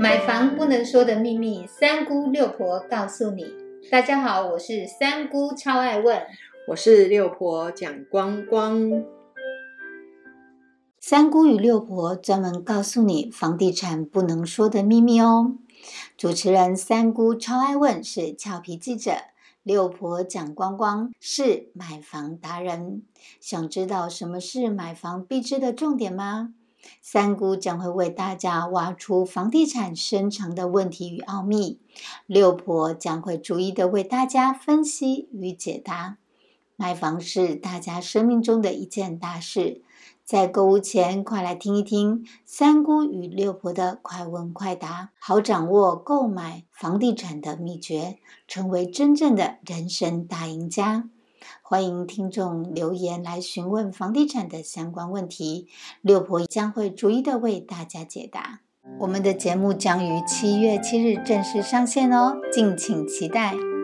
买房不能说的秘密，三姑六婆告诉你。大家好，我是三姑，超爱问。我是六婆蒋光光。三姑与六婆专门告诉你房地产不能说的秘密哦。主持人三姑超爱问是俏皮记者，六婆蒋光光是买房达人。想知道什么是买房必知的重点吗？三姑将会为大家挖出房地产深藏的问题与奥秘，六婆将会逐一的为大家分析与解答。买房是大家生命中的一件大事，在购物前，快来听一听三姑与六婆的快问快答，好掌握购买房地产的秘诀，成为真正的人生大赢家。欢迎听众留言来询问房地产的相关问题，六婆将会逐一的为大家解答。我们的节目将于七月七日正式上线哦，敬请期待。